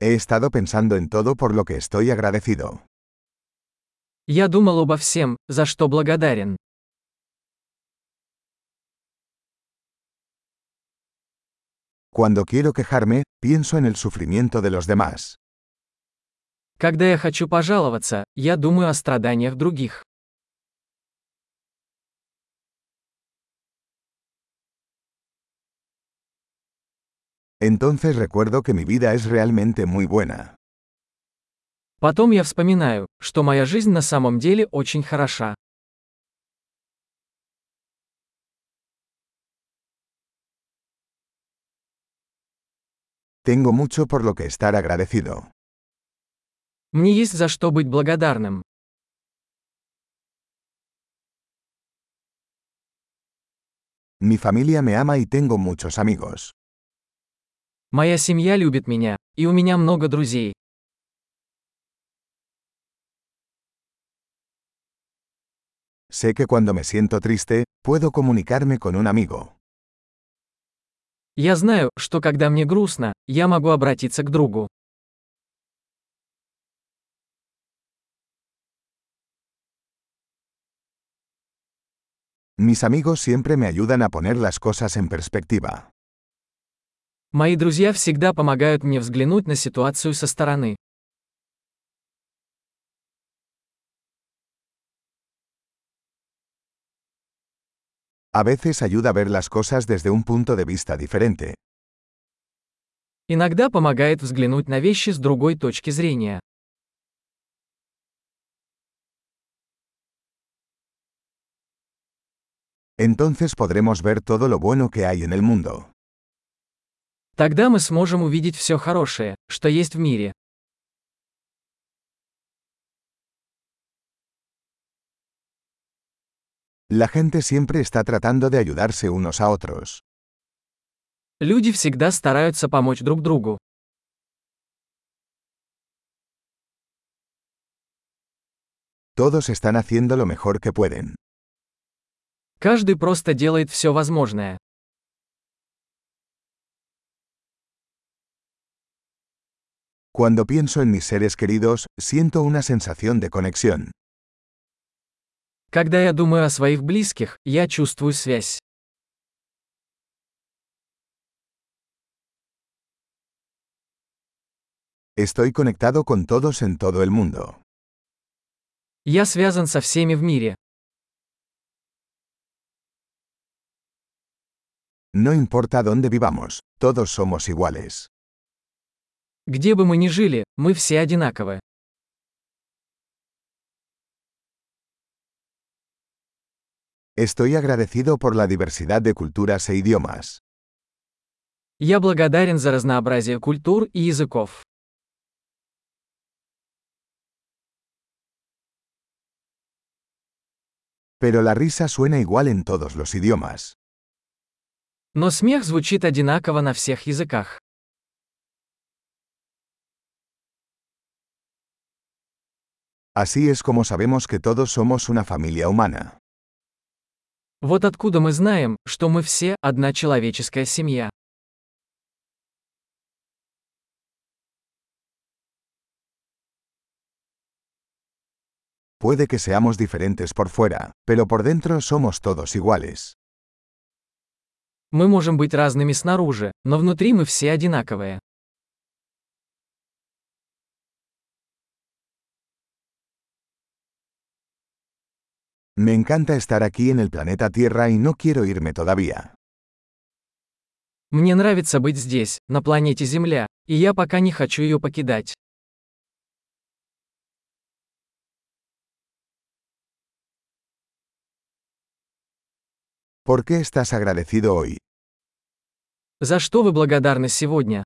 He estado pensando en todo por lo que estoy agradecido. Я думал обо всем, за что благодарен. Cuando quiero quejarme, pienso en el sufrimiento de los demás. Когда я хочу пожаловаться, я думаю о страданиях других. Entonces recuerdo que mi vida es realmente muy buena. Потом я вспоминаю, что моя жизнь на самом деле очень хороша. Tengo mucho por lo que estar agradecido. Мне есть за что быть благодарным. Mi familia me ama y tengo muchos amigos. Моя семья любит меня, и у меня много друзей. Sé que cuando me siento triste, puedo comunicarme con un amigo. Я знаю, что когда мне грустно, я могу обратиться к другу. Mis amigos siempre me ayudan a poner las cosas en perspectiva. Мои друзья всегда помогают мне взглянуть на ситуацию со стороны. A veces ayuda a ver las cosas desde un punto de vista diferente. Иногда помогает взглянуть на вещи с другой точки зрения. Entonces podremos ver todo lo bueno que hay en el mundo. Тогда мы сможем увидеть все хорошее, что есть в мире. La gente siempre está tratando de ayudarse unos a otros. Люди всегда стараются помочь друг другу. Todos están haciendo lo mejor que pueden. Каждый просто делает все возможное. Cuando pienso en mis seres queridos, siento una sensación de conexión. Когда я думаю о своих близких, я чувствую связь. Estoy conectado con todos en todo el mundo. Я связан со всеми в мире. No importa dónde vivamos, todos somos iguales. Где бы мы ни жили, мы все одинаковы. Estoy agradecido por la diversidad de culturas e idiomas. Я благодарен за разнообразие культур и языков. Pero la risa suena igual en todos los idiomas. Но смех звучит одинаково на всех языках. Así es como sabemos que todos somos una familia humana. Вот откуда мы знаем, что мы все одна человеческая семья. Puede que seamos diferentes por fuera, pero por dentro somos todos iguales. Мы можем быть разными снаружи, но внутри мы все одинаковые. Me encanta estar aquí en el planeta Tierra y no quiero irme todavía. Мне нравится быть здесь, на планете Земля, и я пока не хочу ее покидать. ¿Por qué estás agradecido hoy? За что вы благодарны сегодня?